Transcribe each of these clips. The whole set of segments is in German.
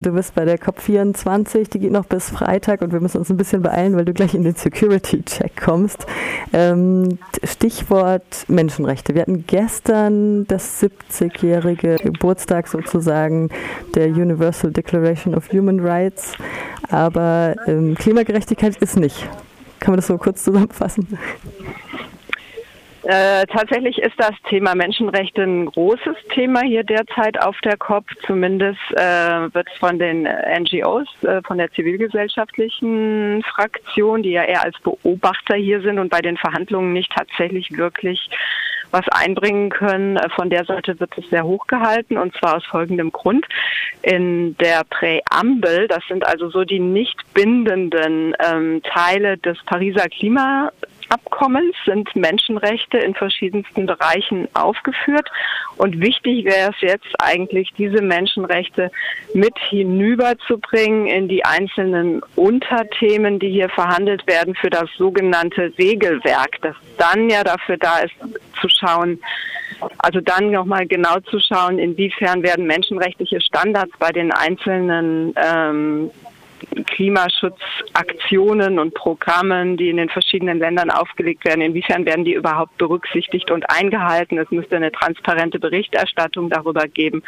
Du bist bei der COP24, die geht noch bis Freitag und wir müssen uns ein bisschen beeilen, weil du gleich in den Security-Check kommst. Ähm, Stichwort Menschenrechte. Wir hatten gestern das 70-jährige Geburtstag sozusagen der Universal Declaration of Human Rights, aber ähm, Klimagerechtigkeit ist nicht. Kann man das so kurz zusammenfassen? Äh, tatsächlich ist das Thema Menschenrechte ein großes Thema hier derzeit auf der COP. Zumindest äh, wird von den NGOs, äh, von der zivilgesellschaftlichen Fraktion, die ja eher als Beobachter hier sind und bei den Verhandlungen nicht tatsächlich wirklich was einbringen können. Äh, von der Seite wird es sehr hoch gehalten und zwar aus folgendem Grund. In der Präambel, das sind also so die nicht bindenden ähm, Teile des Pariser Klima Abkommens sind Menschenrechte in verschiedensten Bereichen aufgeführt. Und wichtig wäre es jetzt eigentlich, diese Menschenrechte mit hinüberzubringen in die einzelnen Unterthemen, die hier verhandelt werden für das sogenannte Regelwerk, das dann ja dafür da ist, zu schauen, also dann nochmal genau zu schauen, inwiefern werden menschenrechtliche Standards bei den einzelnen ähm, Klimaschutzaktionen und Programmen, die in den verschiedenen Ländern aufgelegt werden, inwiefern werden die überhaupt berücksichtigt und eingehalten? Es müsste eine transparente Berichterstattung darüber geben.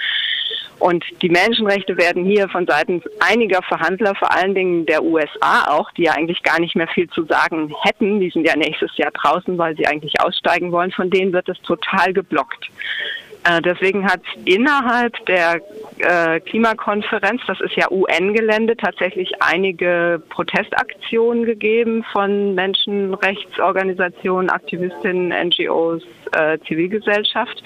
Und die Menschenrechte werden hier von Seiten einiger Verhandler, vor allen Dingen der USA auch, die ja eigentlich gar nicht mehr viel zu sagen hätten, die sind ja nächstes Jahr draußen, weil sie eigentlich aussteigen wollen, von denen wird es total geblockt. Äh, deswegen hat innerhalb der äh, Klimakonferenz, das ist ja UN-Gelände, tatsächlich einige Protestaktionen gegeben von Menschenrechtsorganisationen, Aktivistinnen, NGOs, äh, Zivilgesellschaft.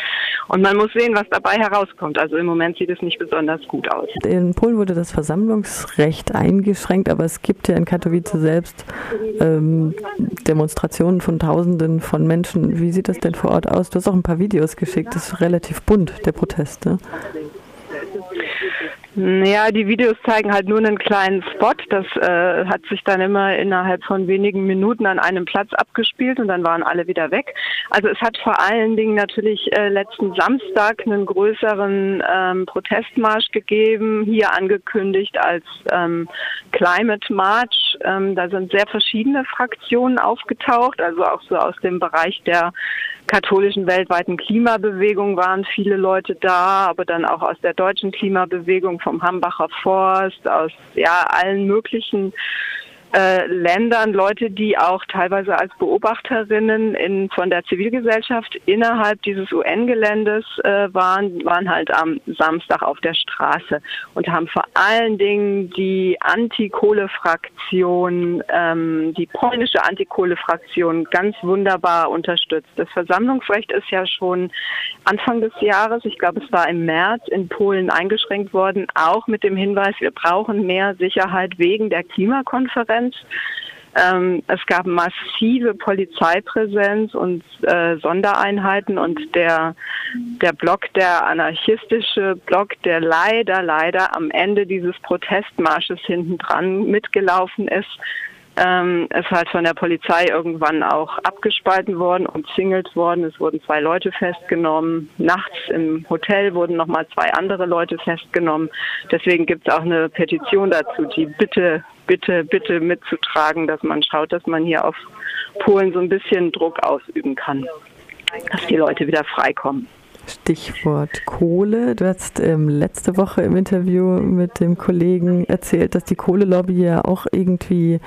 Und man muss sehen, was dabei herauskommt. Also im Moment sieht es nicht besonders gut aus. In Polen wurde das Versammlungsrecht eingeschränkt, aber es gibt ja in Katowice selbst ähm, Demonstrationen von Tausenden von Menschen. Wie sieht das denn vor Ort aus? Du hast auch ein paar Videos geschickt. Das ist relativ bunt, der Protest. Ne? Ja, die Videos zeigen halt nur einen kleinen Spot. Das äh, hat sich dann immer innerhalb von wenigen Minuten an einem Platz abgespielt und dann waren alle wieder weg. Also es hat vor allen Dingen natürlich äh, letzten Samstag einen größeren ähm, Protestmarsch gegeben, hier angekündigt als ähm, Climate March. Ähm, da sind sehr verschiedene Fraktionen aufgetaucht, also auch so aus dem Bereich der katholischen weltweiten Klimabewegung waren viele Leute da, aber dann auch aus der deutschen Klimabewegung, vom Hambacher Forst, aus ja allen möglichen äh, Ländern Leute, die auch teilweise als Beobachterinnen in, von der Zivilgesellschaft innerhalb dieses UN-Geländes äh, waren, waren halt am Samstag auf der Straße und haben vor allen Dingen die Anti-Kohle-Fraktion, ähm, die polnische Anti-Kohle-Fraktion ganz wunderbar unterstützt. Das Versammlungsrecht ist ja schon Anfang des Jahres, ich glaube es war im März, in Polen eingeschränkt worden, auch mit dem Hinweis, wir brauchen mehr Sicherheit wegen der Klimakonferenz. Präsenz. Ähm, es gab massive Polizeipräsenz und äh, Sondereinheiten und der, der Block, der anarchistische Block, der leider, leider am Ende dieses Protestmarsches hinten dran mitgelaufen ist, ähm, ist halt von der Polizei irgendwann auch abgespalten worden, und umzingelt worden. Es wurden zwei Leute festgenommen. Nachts im Hotel wurden nochmal zwei andere Leute festgenommen. Deswegen gibt es auch eine Petition dazu, die bitte, bitte, bitte mitzutragen, dass man schaut, dass man hier auf Polen so ein bisschen Druck ausüben kann, dass die Leute wieder freikommen. Stichwort Kohle. Du hast ähm, letzte Woche im Interview mit dem Kollegen erzählt, dass die Kohlelobby ja auch irgendwie äh,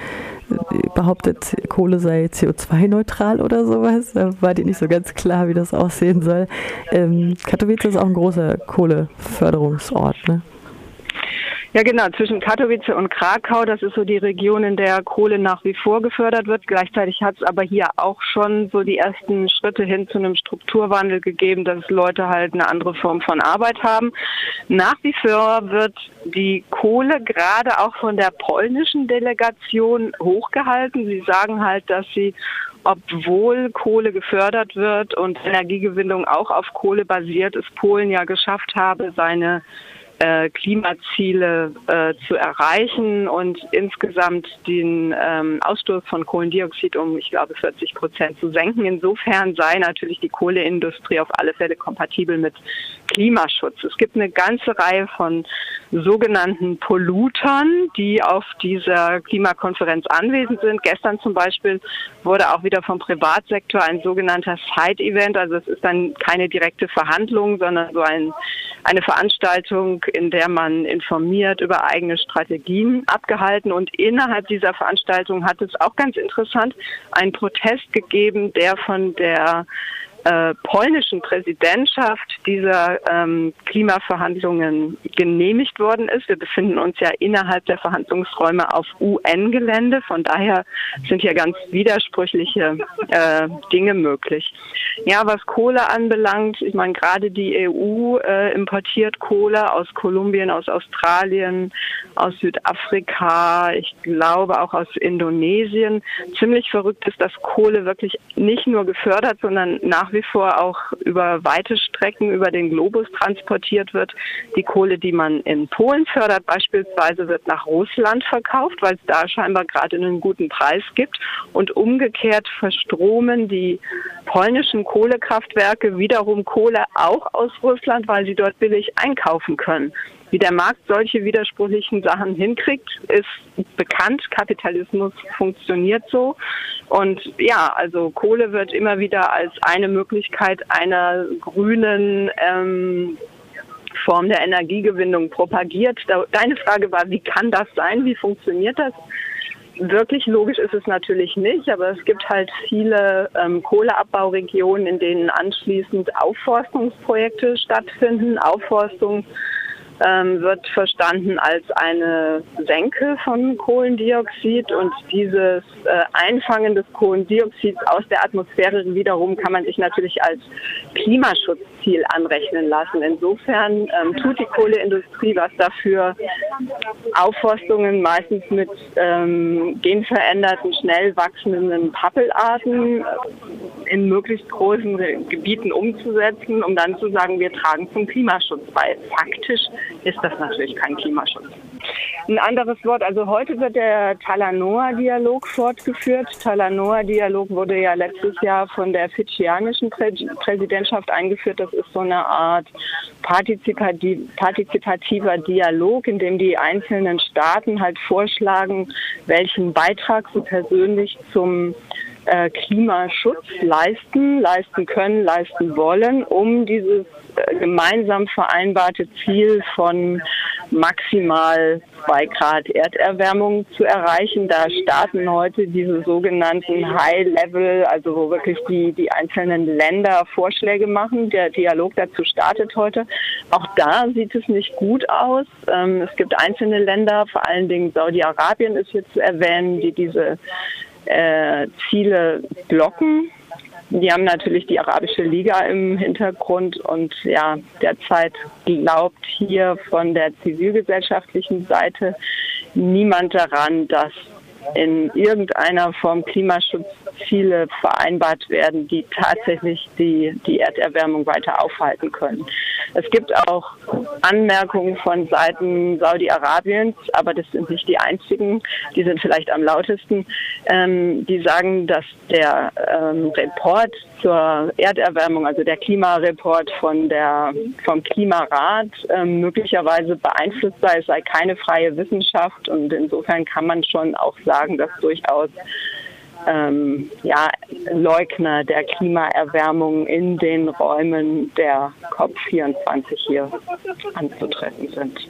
behauptet, Kohle sei CO2-neutral oder sowas. Da war dir nicht so ganz klar, wie das aussehen soll. Ähm, Katowice ist auch ein großer Kohleförderungsort, ne? Ja, genau. Zwischen Katowice und Krakau, das ist so die Region, in der Kohle nach wie vor gefördert wird. Gleichzeitig hat es aber hier auch schon so die ersten Schritte hin zu einem Strukturwandel gegeben, dass Leute halt eine andere Form von Arbeit haben. Nach wie vor wird die Kohle gerade auch von der polnischen Delegation hochgehalten. Sie sagen halt, dass sie obwohl Kohle gefördert wird und Energiegewinnung auch auf Kohle basiert, es Polen ja geschafft habe, seine äh, Klimaziele äh, zu erreichen und insgesamt den ähm, Ausstoß von Kohlendioxid um, ich glaube, 40 Prozent zu senken. Insofern sei natürlich die Kohleindustrie auf alle Fälle kompatibel mit Klimaschutz. Es gibt eine ganze Reihe von sogenannten Pollutern, die auf dieser Klimakonferenz anwesend sind. Gestern zum Beispiel wurde auch wieder vom Privatsektor ein sogenannter Side-Event, also es ist dann keine direkte Verhandlung, sondern so ein, eine Veranstaltung, in der man informiert über eigene Strategien abgehalten. Und innerhalb dieser Veranstaltung hat es auch ganz interessant einen Protest gegeben, der von der äh, polnischen Präsidentschaft dieser ähm, Klimaverhandlungen genehmigt worden ist. Wir befinden uns ja innerhalb der Verhandlungsräume auf UN-Gelände. Von daher sind hier ganz widersprüchliche äh, Dinge möglich. Ja, was Kohle anbelangt, ich meine, gerade die EU äh, importiert Kohle aus Kolumbien, aus Australien, aus Südafrika, ich glaube auch aus Indonesien. Ziemlich verrückt ist, dass Kohle wirklich nicht nur gefördert, sondern nach wie vor auch über weite Strecken über den Globus transportiert wird. Die Kohle, die man in Polen fördert, beispielsweise, wird nach Russland verkauft, weil es da scheinbar gerade einen guten Preis gibt. Und umgekehrt verstromen die polnischen Kohlekraftwerke wiederum Kohle auch aus Russland, weil sie dort billig einkaufen können. Wie der Markt solche widersprüchlichen Sachen hinkriegt, ist bekannt. Kapitalismus funktioniert so. Und ja, also Kohle wird immer wieder als eine Möglichkeit einer grünen ähm, Form der Energiegewinnung propagiert. Deine Frage war, wie kann das sein? Wie funktioniert das? Wirklich logisch ist es natürlich nicht, aber es gibt halt viele ähm, Kohleabbauregionen, in denen anschließend Aufforstungsprojekte stattfinden. Aufforstung ähm, wird verstanden als eine Senke von Kohlendioxid und dieses äh, Einfangen des Kohlendioxids aus der Atmosphäre wiederum kann man sich natürlich als Klimaschutzziel anrechnen lassen. Insofern ähm, tut die Kohleindustrie was dafür, Aufforstungen meistens mit ähm, genveränderten, schnell wachsenden Pappelarten in möglichst großen Gebieten umzusetzen, um dann zu sagen, wir tragen zum Klimaschutz bei. Faktisch ist das natürlich kein Klimaschutz. Ein anderes Wort, also heute wird der Talanoa-Dialog fortgeführt. Talanoa-Dialog wurde ja letztes Jahr von der fidschianischen Prä Präsidentschaft eingeführt. Das ist so eine Art partizipativer Dialog, in dem die einzelnen Staaten halt vorschlagen, welchen Beitrag sie persönlich zum äh, Klimaschutz leisten, leisten können, leisten wollen, um dieses äh, gemeinsam vereinbarte Ziel von maximal zwei Grad Erderwärmung zu erreichen. Da starten heute diese sogenannten High-Level, also wo wirklich die, die einzelnen Länder Vorschläge machen. Der Dialog dazu startet heute. Auch da sieht es nicht gut aus. Ähm, es gibt einzelne Länder, vor allen Dingen Saudi-Arabien ist hier zu erwähnen, die diese äh, Ziele blocken. Die haben natürlich die Arabische Liga im Hintergrund und ja, derzeit glaubt hier von der zivilgesellschaftlichen Seite niemand daran, dass in irgendeiner Form Klimaschutzziele vereinbart werden, die tatsächlich die, die Erderwärmung weiter aufhalten können. Es gibt auch Anmerkungen von Seiten Saudi-Arabiens, aber das sind nicht die einzigen, die sind vielleicht am lautesten, ähm, die sagen, dass der ähm, Report zur Erderwärmung, also der Klimareport von der, vom Klimarat, ähm, möglicherweise beeinflusst sei. Es sei keine freie Wissenschaft. Und insofern kann man schon auch sagen, dass durchaus ähm, ja, Leugner der Klimaerwärmung in den Räumen der COP24 hier anzutreffen sind.